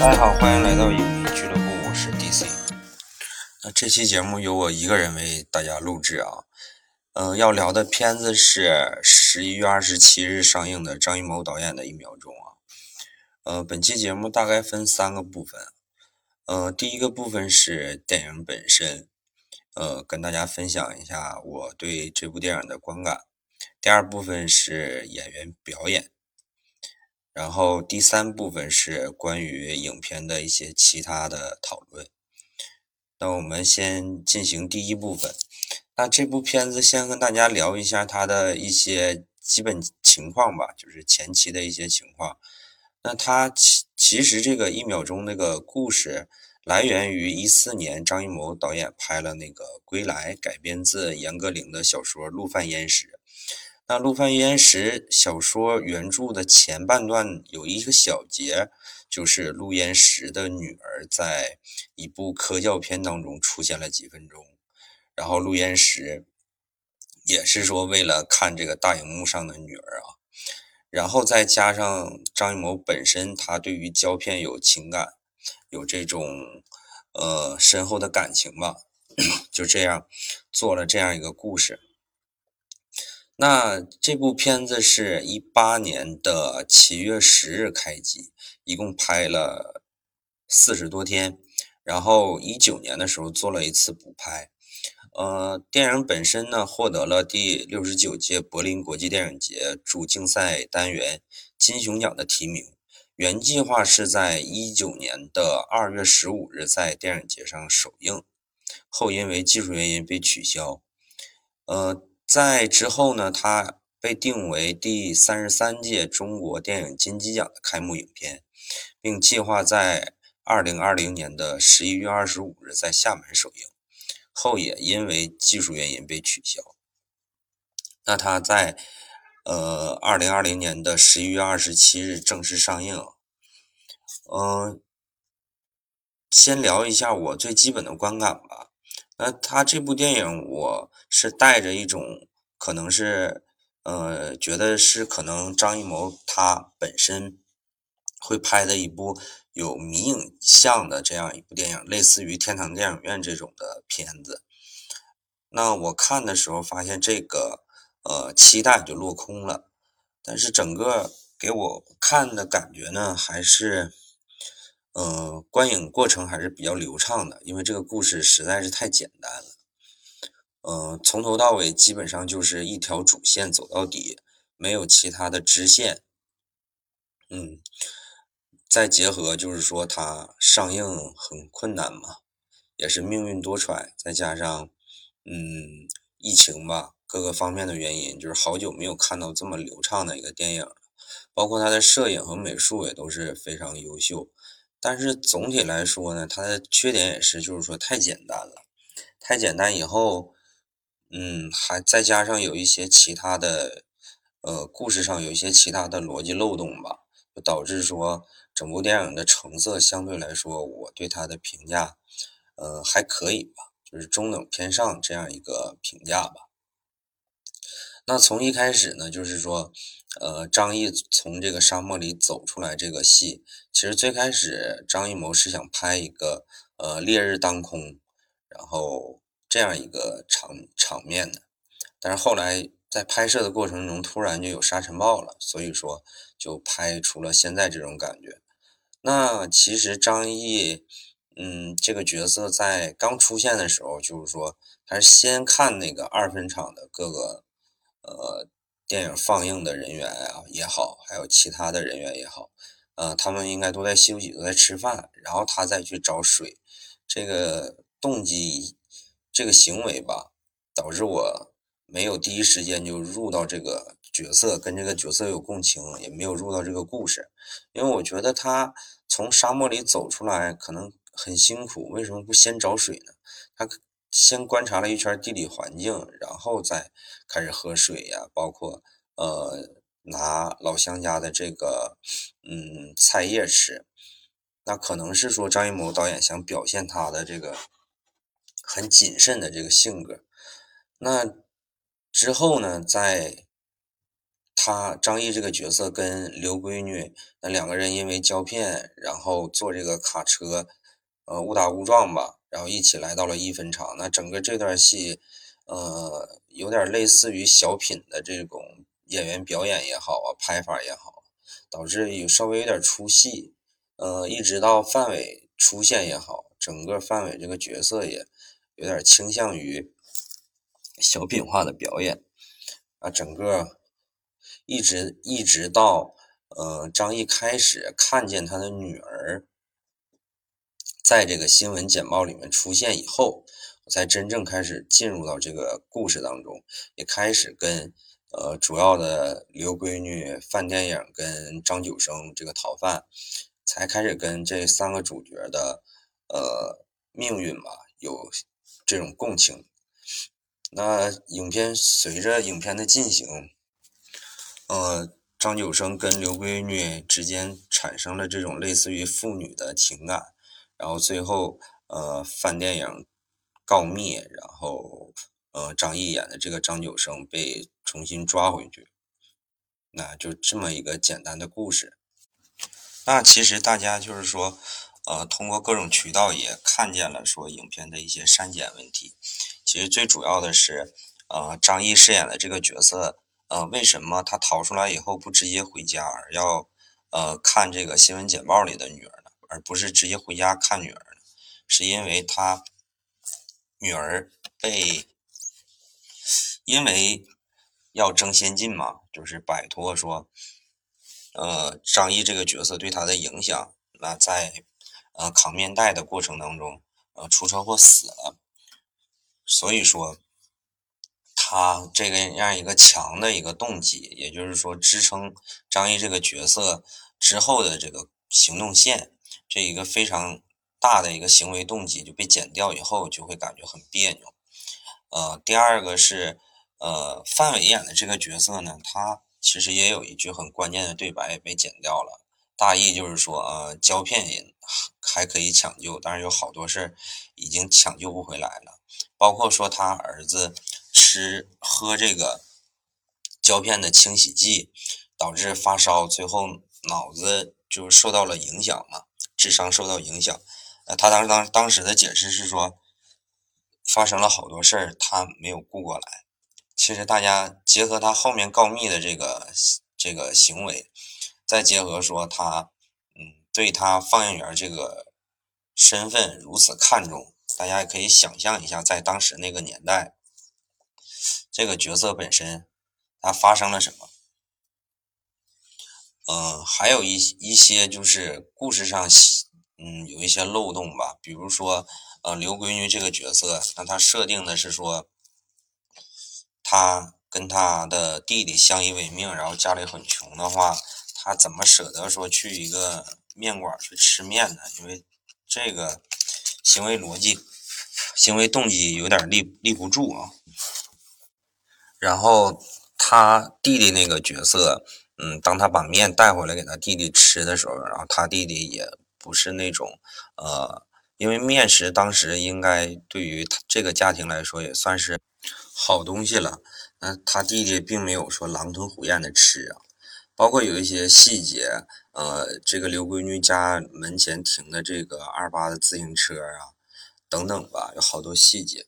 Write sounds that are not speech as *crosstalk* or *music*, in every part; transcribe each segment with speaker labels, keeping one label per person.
Speaker 1: 大家好，欢迎来到影迷俱乐部，我是 DC。那这期节目由我一个人为大家录制啊。嗯，要聊的片子是十一月二十七日上映的张艺谋导演的一秒钟啊。呃，本期节目大概分三个部分。呃，第一个部分是电影本身，呃，跟大家分享一下我对这部电影的观感。第二部分是演员表演。然后第三部分是关于影片的一些其他的讨论。那我们先进行第一部分。那这部片子先跟大家聊一下它的一些基本情况吧，就是前期的一些情况。那它其其实这个一秒钟那个故事来源于一四年张艺谋导演拍了那个《归来》，改编自严歌苓的小说《陆犯焉识》。那《陆犯焉识》小说原著的前半段有一个小节，就是陆焉识的女儿在一部科教片当中出现了几分钟，然后陆焉识也是说为了看这个大荧幕上的女儿啊，然后再加上张艺谋本身他对于胶片有情感，有这种呃深厚的感情吧，*coughs* 就这样做了这样一个故事。那这部片子是一八年的七月十日开机，一共拍了四十多天，然后一九年的时候做了一次补拍。呃，电影本身呢获得了第六十九届柏林国际电影节主竞赛单元金熊奖的提名。原计划是在一九年的二月十五日在电影节上首映，后因为技术原因被取消。呃。在之后呢，它被定为第三十三届中国电影金鸡奖的开幕影片，并计划在二零二零年的十一月二十五日在厦门首映，后也因为技术原因被取消。那它在呃二零二零年的十一月二十七日正式上映。嗯，先聊一下我最基本的观感吧。那他这部电影，我是带着一种可能是，呃，觉得是可能张艺谋他本身会拍的一部有迷影像的这样一部电影，类似于天堂电影院这种的片子。那我看的时候发现这个，呃，期待就落空了。但是整个给我看的感觉呢，还是。嗯，观影过程还是比较流畅的，因为这个故事实在是太简单了。嗯，从头到尾基本上就是一条主线走到底，没有其他的支线。嗯，再结合就是说它上映很困难嘛，也是命运多舛，再加上嗯疫情吧，各个方面的原因，就是好久没有看到这么流畅的一个电影了。包括它的摄影和美术也都是非常优秀。但是总体来说呢，它的缺点也是，就是说太简单了，太简单以后，嗯，还再加上有一些其他的，呃，故事上有一些其他的逻辑漏洞吧，就导致说整部电影的成色相对来说，我对它的评价，呃，还可以吧，就是中等偏上这样一个评价吧。那从一开始呢，就是说。呃，张译从这个沙漠里走出来这个戏，其实最开始张艺谋是想拍一个呃烈日当空，然后这样一个场场面的，但是后来在拍摄的过程中突然就有沙尘暴了，所以说就拍出了现在这种感觉。那其实张译，嗯，这个角色在刚出现的时候，就是说他是先看那个二分场的各个呃。电影放映的人员啊也好，还有其他的人员也好，呃，他们应该都在休息，都在吃饭，然后他再去找水，这个动机，这个行为吧，导致我没有第一时间就入到这个角色，跟这个角色有共情，也没有入到这个故事，因为我觉得他从沙漠里走出来可能很辛苦，为什么不先找水呢？他。先观察了一圈地理环境，然后再开始喝水呀，包括呃拿老乡家的这个嗯菜叶吃，那可能是说张艺谋导演想表现他的这个很谨慎的这个性格。那之后呢，在他张译这个角色跟刘闺女那两个人因为胶片，然后坐这个卡车，呃，误打误撞吧，然后一起来到了一分厂。那整个这段戏，呃，有点类似于小品的这种演员表演也好啊，拍法也好，导致有稍微有点出戏。呃，一直到范伟出现也好，整个范伟这个角色也有点倾向于小品化的表演啊，整个。一直一直到，呃，张译开始看见他的女儿在这个新闻简报里面出现以后，我才真正开始进入到这个故事当中，也开始跟呃主要的刘闺女范电影跟张九生这个逃犯，才开始跟这三个主角的呃命运吧有这种共情。那影片随着影片的进行。呃，张九生跟刘闺女之间产生了这种类似于父女的情感，然后最后呃，范电影告密，然后呃，张译演的这个张九生被重新抓回去，那就这么一个简单的故事。那其实大家就是说，呃，通过各种渠道也看见了说影片的一些删减问题。其实最主要的是，呃，张译饰演的这个角色。呃，为什么他逃出来以后不直接回家，而要呃看这个新闻简报里的女儿？而不是直接回家看女儿？是因为他女儿被因为要争先进嘛，就是摆脱说呃张译这个角色对他的影响。那在呃扛面带的过程当中，呃出车祸死了，所以说。他这个样一个强的一个动机，也就是说支撑张译这个角色之后的这个行动线，这一个非常大的一个行为动机就被剪掉以后，就会感觉很别扭。呃，第二个是，呃，范伟演的这个角色呢，他其实也有一句很关键的对白被剪掉了，大意就是说，呃，胶片也还可以抢救，但是有好多事儿已经抢救不回来了，包括说他儿子。吃喝这个胶片的清洗剂，导致发烧，最后脑子就受到了影响嘛，智商受到影响。呃，他当当当时的解释是说，发生了好多事儿，他没有顾过来。其实大家结合他后面告密的这个这个行为，再结合说他，嗯，对他放映员这个身份如此看重，大家也可以想象一下，在当时那个年代。这个角色本身，他发生了什么？嗯，还有一一些就是故事上，嗯，有一些漏洞吧。比如说，呃，刘闺女这个角色，那她设定的是说，她跟她的弟弟相依为命，然后家里很穷的话，她怎么舍得说去一个面馆去吃面呢？因为这个行为逻辑、行为动机有点立立不住啊。然后他弟弟那个角色，嗯，当他把面带回来给他弟弟吃的时候，然后他弟弟也不是那种，呃，因为面食当时应该对于他这个家庭来说也算是好东西了，那他弟弟并没有说狼吞虎咽的吃啊，包括有一些细节，呃，这个刘闺女家门前停的这个二八的自行车啊，等等吧，有好多细节。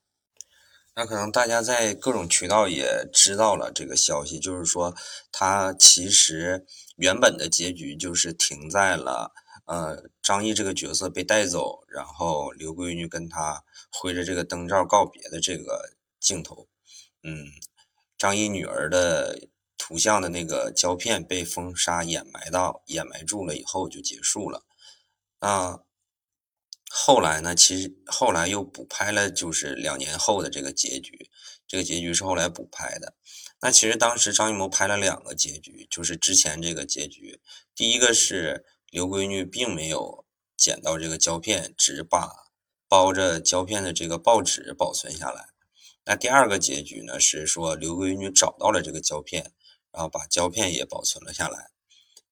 Speaker 1: 那可能大家在各种渠道也知道了这个消息，就是说他其实原本的结局就是停在了呃张译这个角色被带走，然后刘闺女跟他挥着这个灯罩告别的这个镜头，嗯，张译女儿的图像的那个胶片被风沙掩埋到掩埋住了以后就结束了，那。后来呢？其实后来又补拍了，就是两年后的这个结局。这个结局是后来补拍的。那其实当时张艺谋拍了两个结局，就是之前这个结局。第一个是刘闺女并没有捡到这个胶片，只把包着胶片的这个报纸保存下来。那第二个结局呢，是说刘闺女找到了这个胶片，然后把胶片也保存了下来。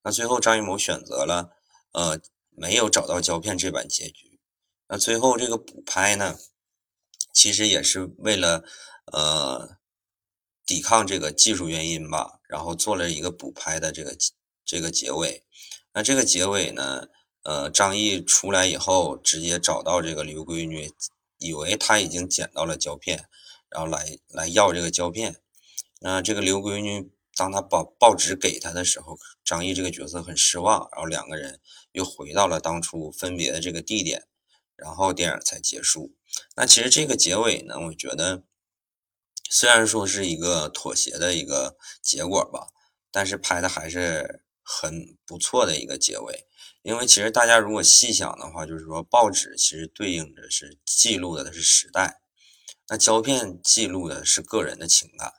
Speaker 1: 那最后张艺谋选择了，呃，没有找到胶片这版结局。那最后这个补拍呢，其实也是为了呃抵抗这个技术原因吧，然后做了一个补拍的这个这个结尾。那这个结尾呢，呃，张译出来以后，直接找到这个刘闺女，以为他已经捡到了胶片，然后来来要这个胶片。那这个刘闺女。当他把报纸给他的时候，张译这个角色很失望，然后两个人又回到了当初分别的这个地点，然后电影才结束。那其实这个结尾呢，我觉得虽然说是一个妥协的一个结果吧，但是拍的还是很不错的一个结尾。因为其实大家如果细想的话，就是说报纸其实对应着是记录的是时代，那胶片记录的是个人的情感。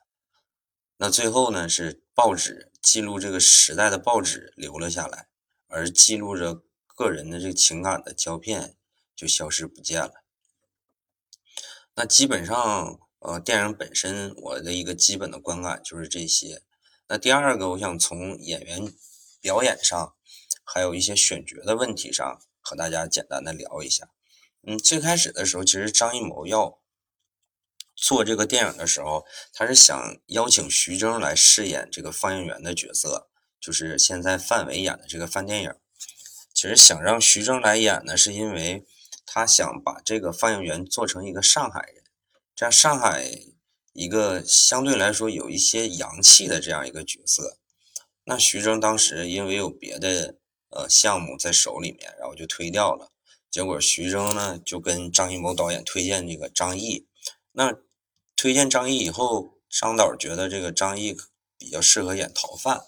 Speaker 1: 那最后呢，是报纸记录这个时代的报纸留了下来，而记录着个人的这个情感的胶片就消失不见了。那基本上，呃，电影本身我的一个基本的观感就是这些。那第二个，我想从演员表演上，还有一些选角的问题上，和大家简单的聊一下。嗯，最开始的时候，其实张艺谋要。做这个电影的时候，他是想邀请徐峥来饰演这个放映员的角色，就是现在范伟演的这个范电影。其实想让徐峥来演呢，是因为他想把这个放映员做成一个上海人，这样上海一个相对来说有一些洋气的这样一个角色。那徐峥当时因为有别的呃项目在手里面，然后就推掉了。结果徐峥呢就跟张艺谋导演推荐这个张译，那。推荐张译以后，张导觉得这个张译比较适合演逃犯，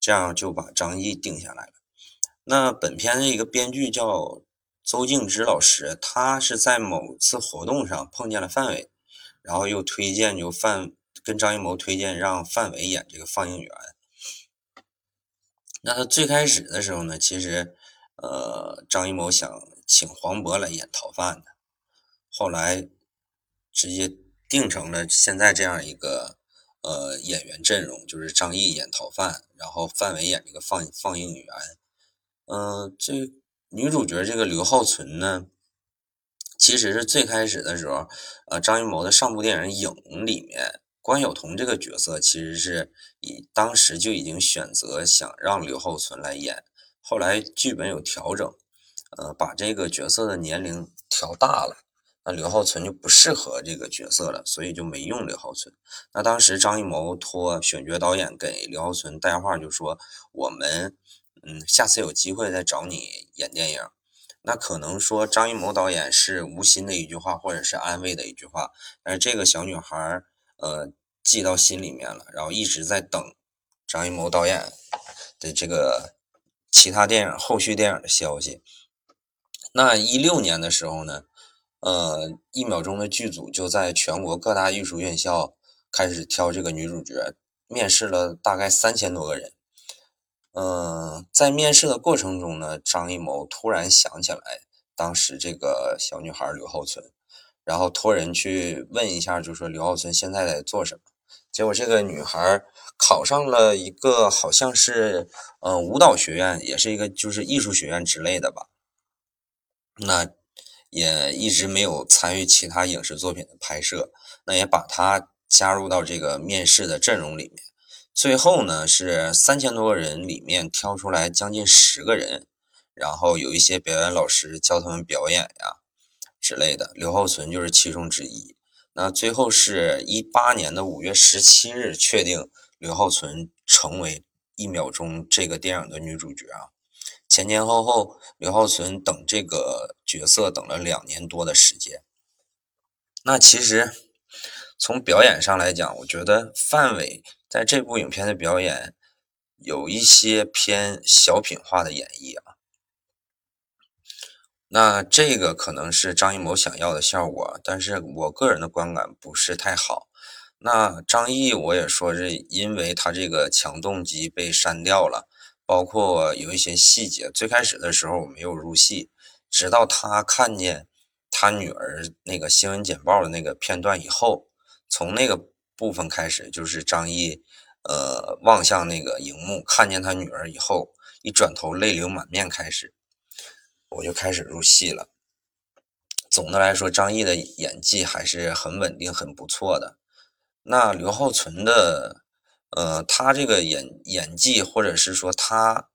Speaker 1: 这样就把张译定下来了。那本片的一个编剧叫邹静之老师，他是在某次活动上碰见了范伟，然后又推荐就范跟张艺谋推荐让范伟演这个放映员。那他最开始的时候呢，其实呃张艺谋想请黄渤来演逃犯的，后来直接。定成了现在这样一个呃演员阵容，就是张译演逃犯，然后范伟演这个放放映员。嗯，这女主角这个刘浩存呢，其实是最开始的时候，呃，张艺谋的上部电影《影》里面关晓彤这个角色，其实是以当时就已经选择想让刘浩存来演，后来剧本有调整，呃，把这个角色的年龄调大了。那刘浩存就不适合这个角色了，所以就没用刘浩存。那当时张艺谋托选角导演给刘浩存带话，就说我们嗯，下次有机会再找你演电影。那可能说张艺谋导演是无心的一句话，或者是安慰的一句话，但是这个小女孩呃记到心里面了，然后一直在等张艺谋导演的这个其他电影后续电影的消息。那一六年的时候呢？呃，一秒钟的剧组就在全国各大艺术院校开始挑这个女主角，面试了大概三千多个人。嗯，在面试的过程中呢，张艺谋突然想起来当时这个小女孩刘浩存，然后托人去问一下，就说刘浩存现在在做什么。结果这个女孩考上了一个好像是呃舞蹈学院，也是一个就是艺术学院之类的吧。那。也一直没有参与其他影视作品的拍摄，那也把他加入到这个面试的阵容里面。最后呢，是三千多个人里面挑出来将近十个人，然后有一些表演老师教他们表演呀之类的。刘浩存就是其中之一。那最后是一八年的五月十七日确定刘浩存成为《一秒钟》这个电影的女主角啊。前前后后，刘浩存等这个角色等了两年多的时间。那其实从表演上来讲，我觉得范伟在这部影片的表演有一些偏小品化的演绎啊。那这个可能是张艺谋想要的效果，但是我个人的观感不是太好。那张译我也说是因为他这个强动机被删掉了。包括有一些细节，最开始的时候我没有入戏，直到他看见他女儿那个新闻简报的那个片段以后，从那个部分开始，就是张译，呃，望向那个荧幕，看见他女儿以后，一转头泪流满面开始，我就开始入戏了。总的来说，张译的演技还是很稳定、很不错的。那刘浩存的呃，他这个演演技或者是说他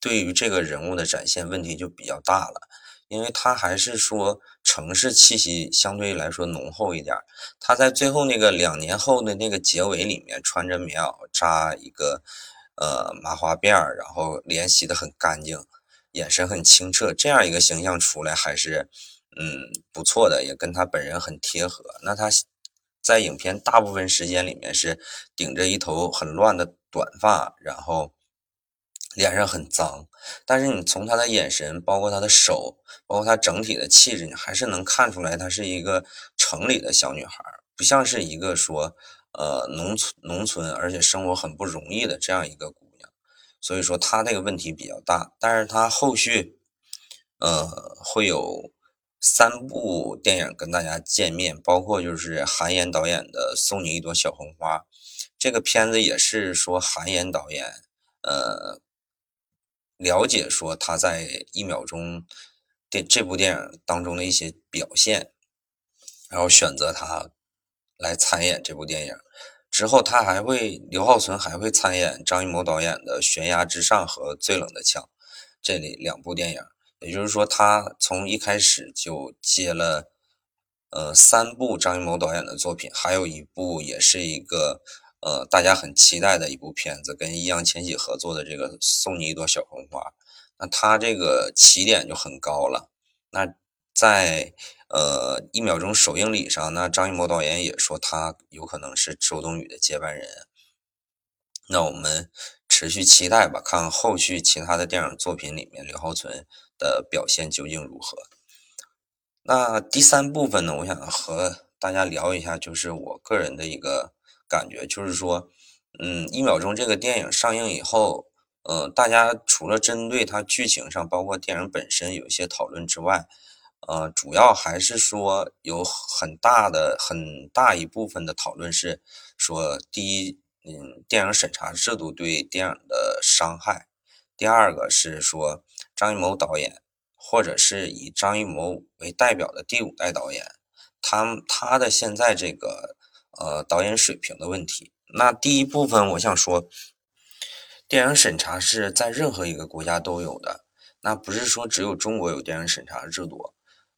Speaker 1: 对于这个人物的展现问题就比较大了，因为他还是说城市气息相对来说浓厚一点。他在最后那个两年后的那个结尾里面，穿着棉袄扎一个呃麻花辫儿，然后脸洗得很干净，眼神很清澈，这样一个形象出来还是嗯不错的，也跟他本人很贴合。那他。在影片大部分时间里面是顶着一头很乱的短发，然后脸上很脏，但是你从他的眼神，包括他的手，包括他整体的气质，你还是能看出来她是一个城里的小女孩，不像是一个说呃农村农村而且生活很不容易的这样一个姑娘，所以说她这个问题比较大，但是她后续呃会有。三部电影跟大家见面，包括就是韩延导演的《送你一朵小红花》，这个片子也是说韩延导演，呃，了解说他在《一秒钟》电这部电影当中的一些表现，然后选择他来参演这部电影。之后他还会刘浩存还会参演张艺谋导演的《悬崖之上》和《最冷的枪》这里两部电影。也就是说，他从一开始就接了，呃，三部张艺谋导演的作品，还有一部也是一个，呃，大家很期待的一部片子，跟易烊千玺合作的这个《送你一朵小红花》。那他这个起点就很高了。那在呃一秒钟首映礼上，那张艺谋导演也说他有可能是周冬雨的接班人。那我们持续期待吧，看后续其他的电影作品里面刘浩存。的表现究竟如何？那第三部分呢？我想和大家聊一下，就是我个人的一个感觉，就是说，嗯，一秒钟这个电影上映以后，呃，大家除了针对它剧情上，包括电影本身有一些讨论之外，呃，主要还是说有很大的很大一部分的讨论是说，第一，嗯，电影审查制度对电影的伤害；第二个是说。张艺谋导演，或者是以张艺谋为代表的第五代导演，他他的现在这个呃导演水平的问题。那第一部分我想说，电影审查是在任何一个国家都有的，那不是说只有中国有电影审查制度，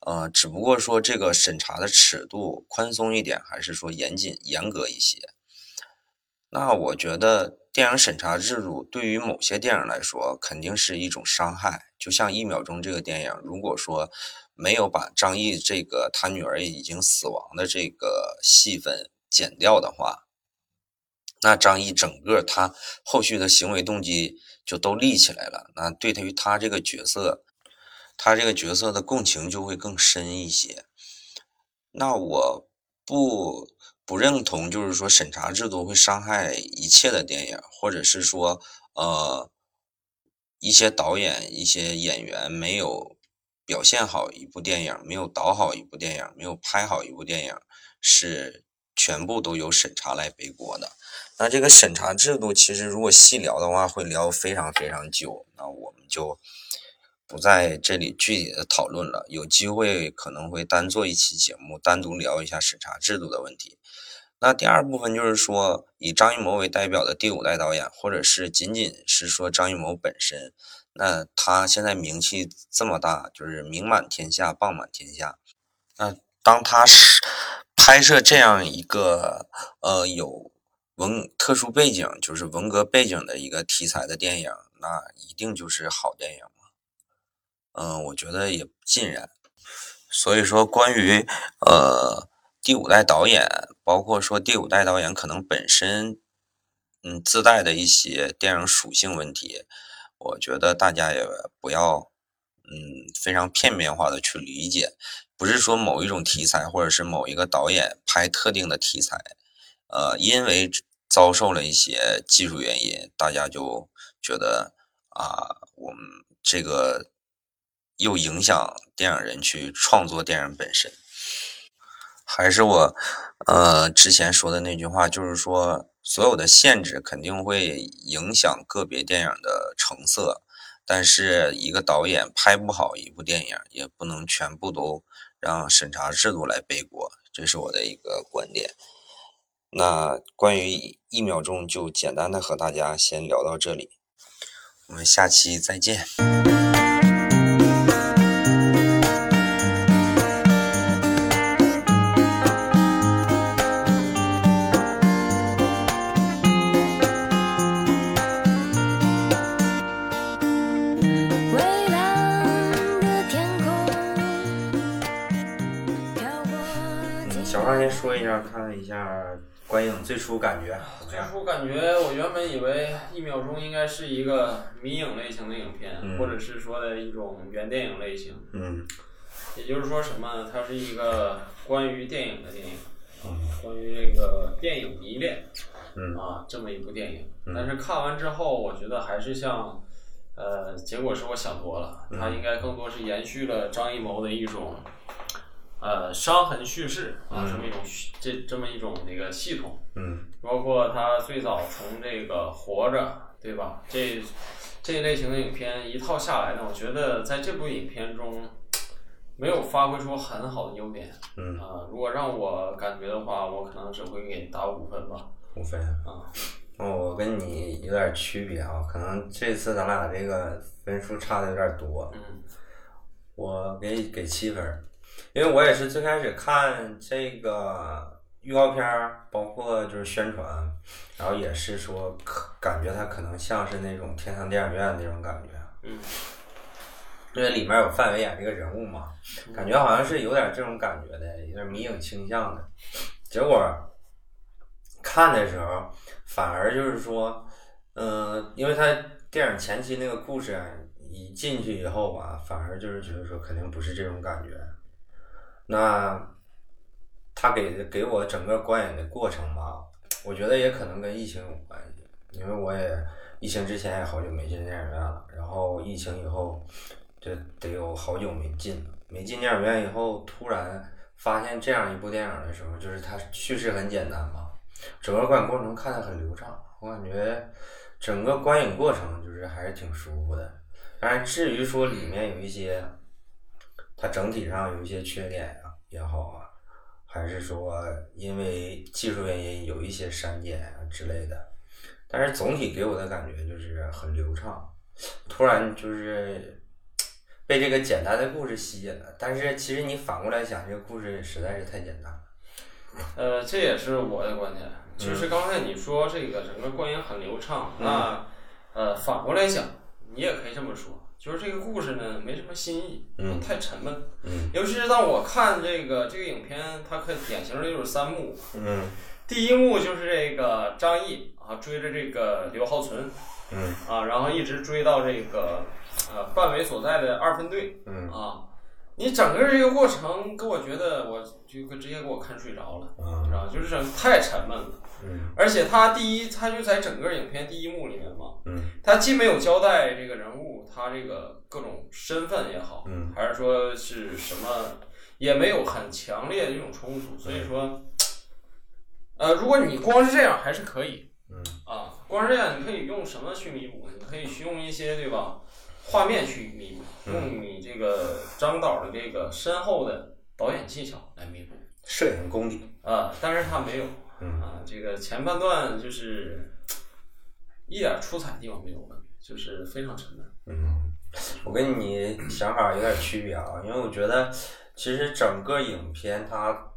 Speaker 1: 呃，只不过说这个审查的尺度宽松一点，还是说严谨严格一些。那我觉得。电影审查制度对于某些电影来说，肯定是一种伤害。就像《一秒钟》这个电影，如果说没有把张译这个他女儿已经死亡的这个戏份剪掉的话，那张译整个他后续的行为动机就都立起来了。那对于他这个角色，他这个角色的共情就会更深一些。那我不。不认同，就是说审查制度会伤害一切的电影，或者是说，呃，一些导演、一些演员没有表现好一部电影，没有导好一部电影，没有拍好一部电影，是全部都由审查来背锅的。那这个审查制度，其实如果细聊的话，会聊非常非常久。那我们就不在这里具体的讨论了，有机会可能会单做一期节目，单独聊一下审查制度的问题。那第二部分就是说，以张艺谋为代表的第五代导演，或者是仅仅是说张艺谋本身，那他现在名气这么大，就是名满天下、棒满天下。那当他是拍摄这样一个呃有文特殊背景，就是文革背景的一个题材的电影，那一定就是好电影吗？嗯，我觉得也不尽然。所以说，关于呃。第五代导演，包括说第五代导演可能本身，嗯，自带的一些电影属性问题，我觉得大家也不要，嗯，非常片面化的去理解，不是说某一种题材或者是某一个导演拍特定的题材，呃，因为遭受了一些技术原因，大家就觉得啊，我们这个又影响电影人去创作电影本身。还是我，呃，之前说的那句话，就是说，所有的限制肯定会影响个别电影的成色，但是一个导演拍不好一部电影，也不能全部都让审查制度来背锅，这是我的一个观点。那关于一秒钟，就简单的和大家先聊到这里，我们下期再见。看一下观影最初感觉
Speaker 2: 最初感觉，我原本以为一秒钟应该是一个迷影类型的影片，或者是说的一种原电影类型。
Speaker 1: 嗯。
Speaker 2: 也就是说什么？它是一个关于电影的电影，关于这个电影迷恋，啊，这么一部电影。但是看完之后，我觉得还是像，呃，结果是我想多了，它应该更多是延续了张艺谋的一种。呃，伤痕叙事啊，这么一种这这么一种那个系统，
Speaker 1: 嗯，
Speaker 2: 包括他最早从这个活着，对吧？这这一类型的影片一套下来呢，我觉得在这部影片中没有发挥出很好的优点，
Speaker 1: 嗯
Speaker 2: 啊，如果让我感觉的话，我可能只会给打五分吧。
Speaker 1: 五分
Speaker 2: 啊，
Speaker 1: 哦，我跟你有点区别啊，可能这次咱俩这个分数差的有点多，
Speaker 2: 嗯，
Speaker 1: 我给给七分。因为我也是最开始看这个预告片儿，包括就是宣传，然后也是说可感觉它可能像是那种天堂电影院那种感觉，
Speaker 2: 嗯，
Speaker 1: 因为里面有范伟演这个人物嘛，感觉好像是有点这种感觉的，有点迷影倾向的。结果看的时候，反而就是说，嗯，因为他电影前期那个故事一进去以后吧，反而就是觉得说肯定不是这种感觉。那他给给我整个观影的过程吧，我觉得也可能跟疫情有关系，因为我也疫情之前也好久没进电影院了，然后疫情以后就得有好久没进，没进电影院以后，突然发现这样一部电影的时候，就是它叙事很简单嘛，整个观影过程看的很流畅，我感觉整个观影过程就是还是挺舒服的，当然至于说里面有一些。它整体上有一些缺点啊也好啊，还是说因为技术原因有一些删减啊之类的，但是总体给我的感觉就是很流畅。突然就是 *tsk* 被这个简单的故事吸引了，但是其实你反过来想，这个故事实在是太简单了。
Speaker 2: 呃，这也是我的观点。就是刚才你说这个整个观影很流畅，那呃反过来讲，你也可以这么说。就是这个故事呢，没什么新意，太沉闷。
Speaker 1: 嗯，
Speaker 2: 尤其是当我看这个这个影片，它可典型的就是三幕。
Speaker 1: 嗯，
Speaker 2: 第一幕就是这个张译啊追着这个刘浩存，
Speaker 1: 嗯，
Speaker 2: 啊，然后一直追到这个呃范伟所在的二分队，
Speaker 1: 嗯，
Speaker 2: 啊，你整个这个过程给我觉得，我就直接给我看睡着了，你知道就是整太沉闷了。
Speaker 1: 嗯，
Speaker 2: 而且他第一，他就在整个影片第一幕里面嘛，
Speaker 1: 嗯，
Speaker 2: 他既没有交代这个人物他这个各种身份也好，
Speaker 1: 嗯，
Speaker 2: 还是说是什么，也没有很强烈的一种冲突，所以说，呃，如果你光是这样还是可以，
Speaker 1: 嗯，
Speaker 2: 啊，光是这样你可以用什么去弥补？你可以去用一些对吧，画面去弥补，用你这个张导的这个深厚的导演技巧来弥补，
Speaker 1: 摄影功底。
Speaker 2: 啊，但是他没有。
Speaker 1: 嗯。
Speaker 2: 啊，这个前半段就是一点出彩的地方没有，就是非常沉闷。
Speaker 1: 嗯，我跟你想法有点区别啊，因为我觉得其实整个影片它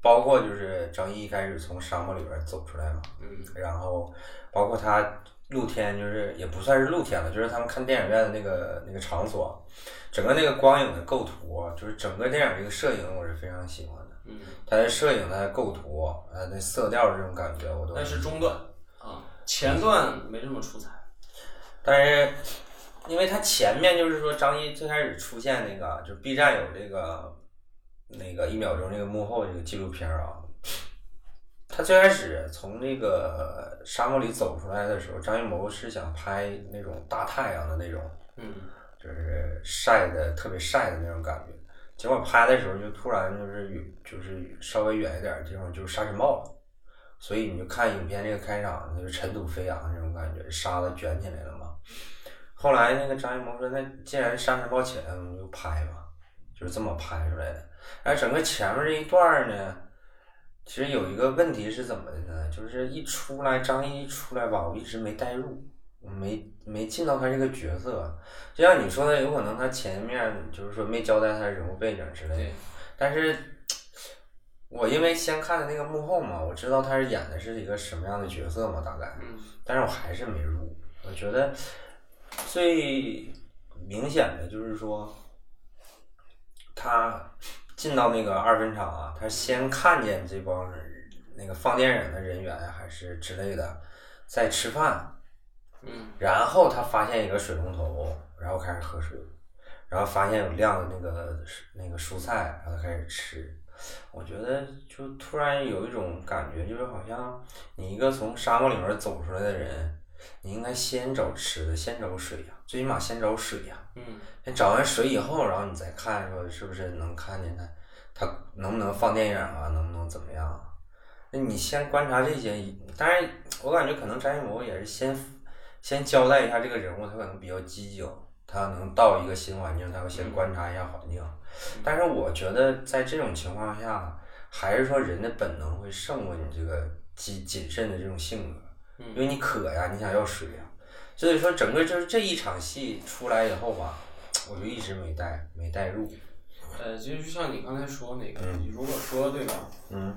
Speaker 1: 包括就是张译一开始从沙漠里边走出来嘛，
Speaker 2: 嗯，
Speaker 1: 然后包括他露天就是也不算是露天了，就是他们看电影院的那个那个场所，整个那个光影的构图，就是整个电影这个摄影我是非常喜欢的。
Speaker 2: 嗯，
Speaker 1: 它的摄影、它的构图、呃，那色调这种感觉，我都。
Speaker 2: 那是中段啊，前段没这么出彩。
Speaker 1: 但是，因为它前面就是说张译最开始出现那个，就 B 站有这个那个一秒钟这个幕后这个纪录片啊，他最开始从那个沙漠里走出来的时候，张艺谋是想拍那种大太阳的那种，
Speaker 2: 嗯，
Speaker 1: 就是晒的特别晒的那种感觉。结果拍的时候就突然就是远，就是稍微远一点的地方就是沙尘暴了，所以你就看影片这个开场，就是尘土飞扬那种感觉，沙子卷起来了嘛。后来那个张艺谋说：“那既然沙尘暴起来了，我们就拍吧。”就是这么拍出来的。而整个前面这一段呢，其实有一个问题是怎么的呢？就是一出来张译一出来吧，我一直没带入，我没没进到他这个角色。就像你说的，有可能他前面就是说没交代他人物背景之类的，但是，我因为先看的那个幕后嘛，我知道他是演的是一个什么样的角色嘛，大概，但是我还是没入。我觉得最明显的就是说，他。进到那个二分厂啊，他先看见这帮人，那个放电影的人员还是之类的，在吃饭，
Speaker 2: 嗯，
Speaker 1: 然后他发现一个水龙头，然后开始喝水，然后发现有晾的那个那个蔬菜，然后他开始吃。我觉得就突然有一种感觉，就是好像你一个从沙漠里面走出来的人。你应该先找吃的，先找水呀，最起码先找水呀。
Speaker 2: 嗯。
Speaker 1: 先找完水以后，然后你再看说是不是能看见它，它能不能放电影啊，能不能怎么样？那你先观察这些，当然我感觉可能张艺谋也是先先交代一下这个人物，他可能比较机警，他能到一个新环境，他要先观察一下环境。但是我觉得在这种情况下，还是说人的本能会胜过你这个谨谨慎的这种性格。因为你渴呀，你想要水呀，所以说整个就是这一场戏出来以后吧，我就一直没带没带入。
Speaker 2: 呃，其实就像你刚才说那个，你如果说对吧？
Speaker 1: 嗯。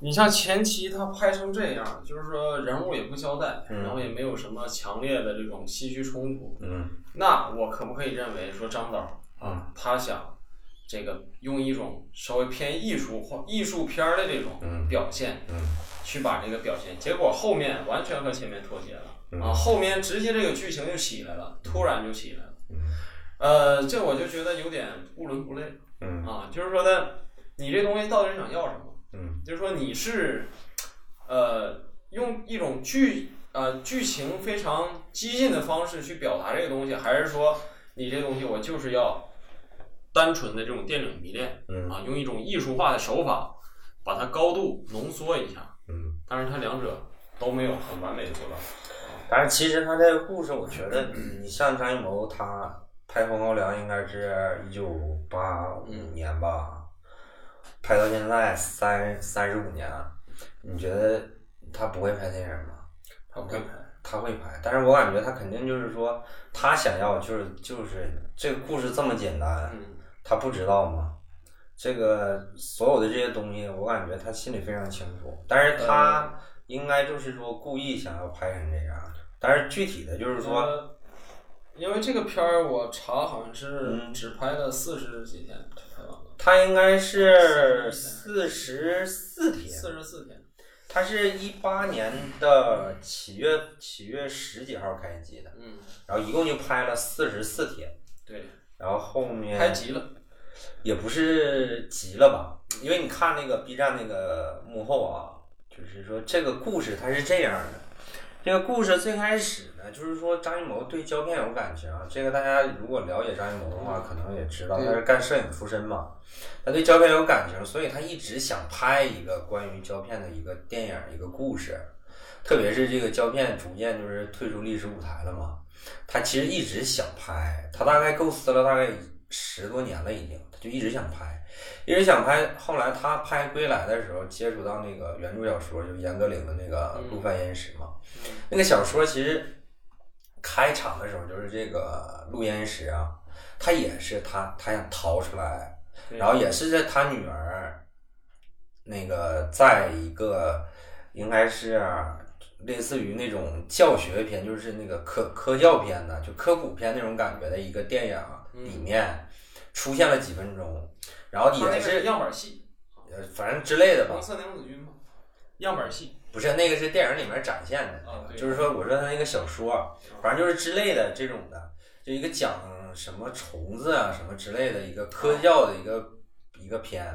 Speaker 2: 你像前期他拍成这样，就是说人物也不交代，然后也没有什么强烈的这种戏剧冲突。
Speaker 1: 嗯。
Speaker 2: 那我可不可以认为说张导
Speaker 1: 啊，
Speaker 2: 他想这个用一种稍微偏艺术化、艺术片的这种表现？
Speaker 1: 嗯。
Speaker 2: 去把这个表现，结果后面完全和前面脱节了啊！后面直接这个剧情就起来了，突然就起来了。呃，这我就觉得有点不伦不类。嗯啊，就是说呢，你这东西到底想要什么？嗯就是说你是呃用一种剧呃剧情非常激进的方式去表达这个东西，还是说你这东西我就是要单纯的这种电影迷恋啊，用一种艺术化的手法把它高度浓缩一下。
Speaker 1: 嗯，
Speaker 2: 但是它两者都没有很完美的做到。
Speaker 1: 但是其实他这个故事，我觉得你像张艺谋，他拍《红高粱》应该是一九八五年吧，拍到现在三三十五年，你觉得他不会拍电影吗？
Speaker 2: 他会拍，
Speaker 1: 他会拍。但是我感觉他肯定就是说，他想要就是就是这个故事这么简单，他不知道吗？这个所有的这些东西，我感觉他心里非常清楚，但是他应该就是说故意想要拍成这样，但是具体的就是说，
Speaker 2: 因为这个片儿我查好像是只拍了四十几天。
Speaker 1: 他应该是四十四天。
Speaker 2: 四十四天。
Speaker 1: 他是一八年的七月七月十几号开机的，
Speaker 2: 嗯，
Speaker 1: 然后一共就拍了四十四天。
Speaker 2: 对。
Speaker 1: 然后后面。
Speaker 2: 拍急了。
Speaker 1: 也不是急了吧，因为你看那个 B 站那个幕后啊，就是说这个故事它是这样的。这个故事最开始呢，就是说张艺谋对胶片有感情。这个大家如果了解张艺谋的话，可能也知道他是干摄影出身嘛，他对胶片有感情，所以他一直想拍一个关于胶片的一个电影一个故事。特别是这个胶片逐渐就是退出历史舞台了嘛，他其实一直想拍，他大概构思了大概。十多年了，已经，他就一直想拍，一直想拍。后来他拍《归来》的时候，接触到那个原著小说，就是严歌苓的那个《陆犯焉识》嘛。那个小说其实开场的时候就是这个陆焉识啊，他也是他他想逃出来，然后也是在他女儿那个在一个应该是类似于那种教学片，就是那个科科教片的，就科普片那种感觉的一个电影。里面出现了几分钟，然后也
Speaker 2: 是样板戏，
Speaker 1: 呃，反正之类的吧。
Speaker 2: 红色娘子军吗？样板戏
Speaker 1: 不是那个是电影里面展现的，就是说我说他那个小说，反正就是之类的这种的，就一个讲什么虫子啊什么之类的一个科教的一个一个片，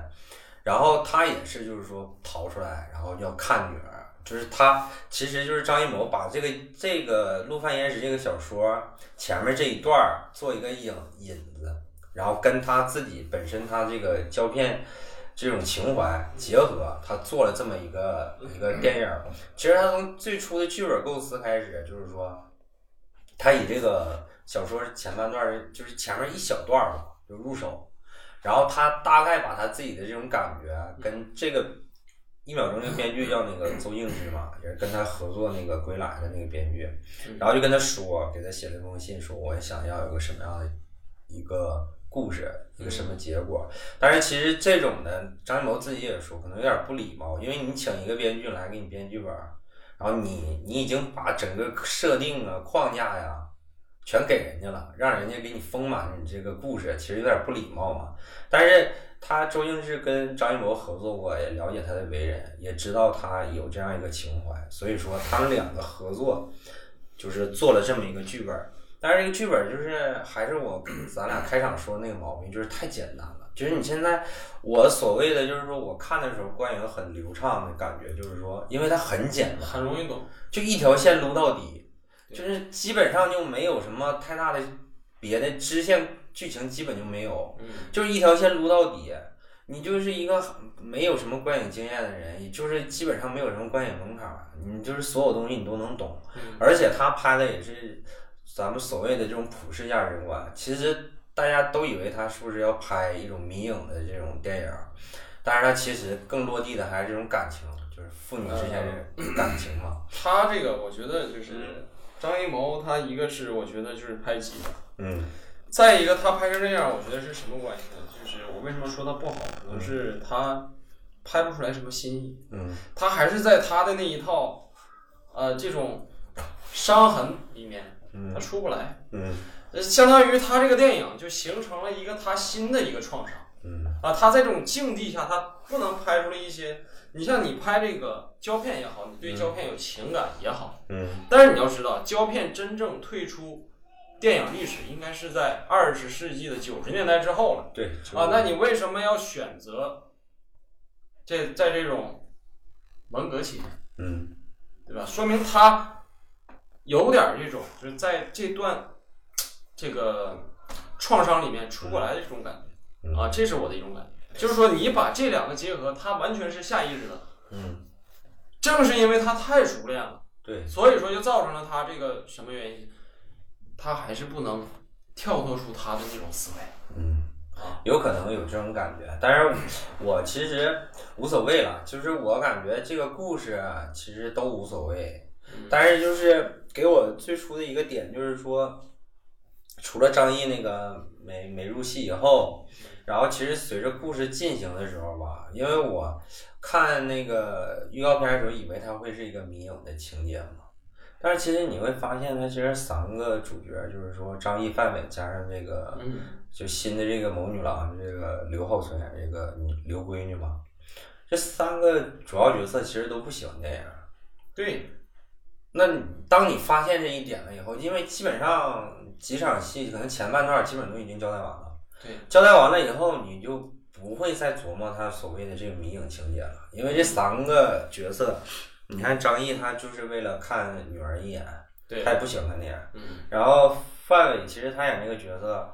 Speaker 1: 然后他也是就是说逃出来，然后要看女儿。就是他，其实就是张艺谋把这个这个《陆犯焉识》这个小说前面这一段儿做一个引引子，然后跟他自己本身他这个胶片这种情怀结合，他做了这么一个一个 *clears throat* 电影。其实他从最初的剧本构思开始，就是说他以这个小说前半段就是前面一小段儿吧，就入手，然后他大概把他自己的这种感觉跟这个。一秒钟那个编剧叫那个邹静之嘛，也是跟他合作那个《归来》的那个编剧，然后就跟他说，给他写了一封信，说我想要有个什么样的一个故事，一个什么结果。但是其实这种呢，张艺谋自己也说，可能有点不礼貌，因为你请一个编剧来给你编剧本，然后你你已经把整个设定啊框架呀全给人家了，让人家给你丰满你这个故事，其实有点不礼貌嘛。但是。他周星驰跟张艺谋合作过，也了解他的为人，也知道他有这样一个情怀，所以说他们两个合作，就是做了这么一个剧本。但是这个剧本就是还是我咱俩开场说那个毛病，就是太简单了。就是你现在我所谓的就是说我看的时候观影很流畅的感觉，就是说因为它很简单，
Speaker 2: 很容易懂，
Speaker 1: 就一条线撸到底，就是基本上就没有什么太大的别的支线。剧情基本就没有，就是一条线撸到底。你就是一个没有什么观影经验的人，也就是基本上没有什么观影门槛，你就是所有东西你都能懂。而且他拍的也是咱们所谓的这种普世价值观。其实大家都以为他是不是要拍一种迷影的这种电影，但是他其实更落地的还是这种感情，就是父女之间的感情嘛。*clears throat*
Speaker 2: 他这个我觉得就是张艺谋，他一个是我觉得就是拍戏的，
Speaker 1: 嗯。
Speaker 2: 再一个，他拍成这样，我觉得是什么关系呢？就是我为什么说他不好，可能是他拍不出来什么新意。
Speaker 1: 嗯。
Speaker 2: 他还是在他的那一套，呃，这种伤痕里面，他出不来。
Speaker 1: 嗯。
Speaker 2: 相当于他这个电影就形成了一个他新的一个创伤。
Speaker 1: 嗯。
Speaker 2: 啊，他在这种境地下，他不能拍出来一些。你像你拍这个胶片也好，你对胶片有情感也好。
Speaker 1: 嗯。
Speaker 2: 但是你要知道，胶片真正退出。电影历史应该是在二十世纪的九十年代之后了。
Speaker 1: 对
Speaker 2: 啊，那你为什么要选择这在这种文革期间？
Speaker 1: 嗯，
Speaker 2: 对吧？说明他有点这种，就是在这段这个创伤里面出不来的这种感觉啊，这是我的一种感觉。就是说，你把这两个结合，他完全是下意识的。
Speaker 1: 嗯，
Speaker 2: 正是因为他太熟练了，
Speaker 1: 对，
Speaker 2: 所以说就造成了他这个什么原因？他还是不能跳脱出他的那种思维，
Speaker 1: 嗯，有可能有这种感觉，但是我其实无所谓了，就是我感觉这个故事其实都无所谓，但是就是给我最初的一个点就是说，除了张译那个没没入戏以后，然后其实随着故事进行的时候吧，因为我看那个预告片的时候，以为它会是一个迷影的情节嘛。但是其实你会发现，它其实三个主角，就是说张译、范伟加上这个，就新的这个谋女郎，这个刘浩存演这个女刘闺女嘛，这三个主要角色其实都不喜欢电影。
Speaker 2: 对。
Speaker 1: 那当你发现这一点了以后，因为基本上几场戏可能前半段基本都已经交代完了。
Speaker 2: 对。
Speaker 1: 交代完了以后，你就不会再琢磨他所谓的这个迷影情节了，因为这三个角色。你看张译，他就是为了看女儿一眼，他也不喜欢那样。
Speaker 2: 嗯。
Speaker 1: 然后范伟其实他演这个角色，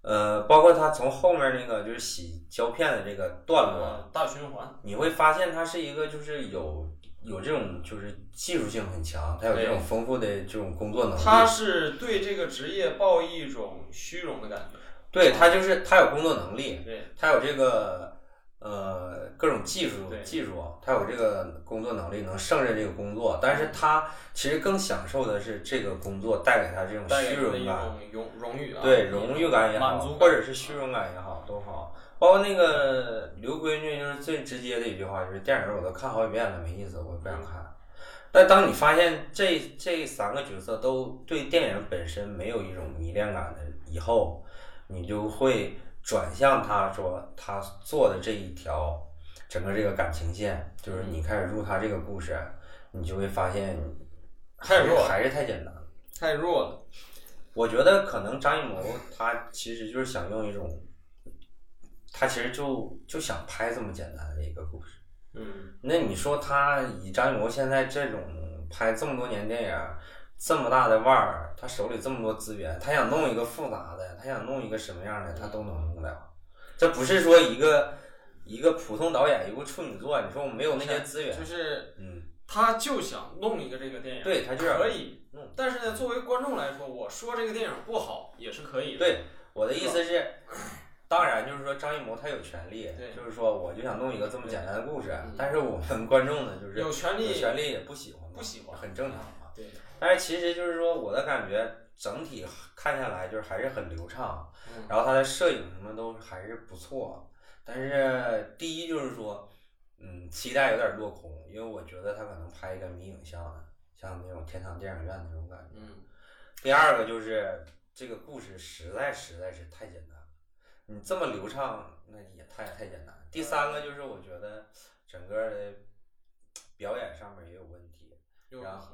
Speaker 1: 呃，包括他从后面那个就是洗胶片的这个段落，
Speaker 2: 大循环，
Speaker 1: 你会发现他是一个就是有有这种就是技术性很强，他有这种丰富的这种工作能力。
Speaker 2: 他是对这个职业抱一种虚荣的感觉。
Speaker 1: 对他就是他有工作能力，
Speaker 2: 对，
Speaker 1: 他有这个。呃，各种技术技术，他有这个工作能力，能胜任这个工作。但是他其实更享受的是这个工作带给他这种虚荣感、
Speaker 2: 荣荣誉啊，
Speaker 1: 对荣誉感也
Speaker 2: 好，
Speaker 1: 或者是虚荣感也好，都好。包括那个刘闺女，就是最直接的一句话，就是电影我都看好几遍了，没意思，我不想看。但当你发现这这三个角色都对电影本身没有一种迷恋感的以后，你就会。转向他说他做的这一条整个这个感情线，就是你开始入他这个故事，你就会发现
Speaker 2: 太弱，
Speaker 1: 还是太简单，
Speaker 2: 太弱了。
Speaker 1: 我觉得可能张艺谋他其实就是想用一种，他其实就就想拍这么简单的一个故事。
Speaker 2: 嗯，
Speaker 1: 那你说他以张艺谋现在这种拍这么多年电影。这么大的腕儿，他手里这么多资源，他想弄一个复杂的，他想弄一个什么样的，他都能弄了。这不是说一个一个普通导演一部处女作，你说我没有那些资源，
Speaker 2: 就
Speaker 1: 是嗯，
Speaker 2: 他就想弄一个这个电影，
Speaker 1: 对他就
Speaker 2: 可以弄。但是呢，作为观众来说，我说这个电影不好也是可以的。
Speaker 1: 对，我的意思是，当。当然就是说张艺谋他有权利，就是说我就想弄一个这么简单的故事，但是我们观众呢就是
Speaker 2: 有权利，
Speaker 1: 有权利也不喜欢，
Speaker 2: 不喜欢，
Speaker 1: 很正常
Speaker 2: 嘛。对。
Speaker 1: 但是其实就是说我的感觉整体看下来就是还是很流畅，然后它的摄影什么都还是不错。但是第一就是说，嗯，期待有点落空，因为我觉得他可能拍一个迷影像的，像那种天堂电影院那种感觉。
Speaker 2: 嗯。
Speaker 1: 第二个就是这个故事实在实在是太简单。你这么流畅，那也太太简单。第三个就是我觉得整个的表演上面也有问题，然后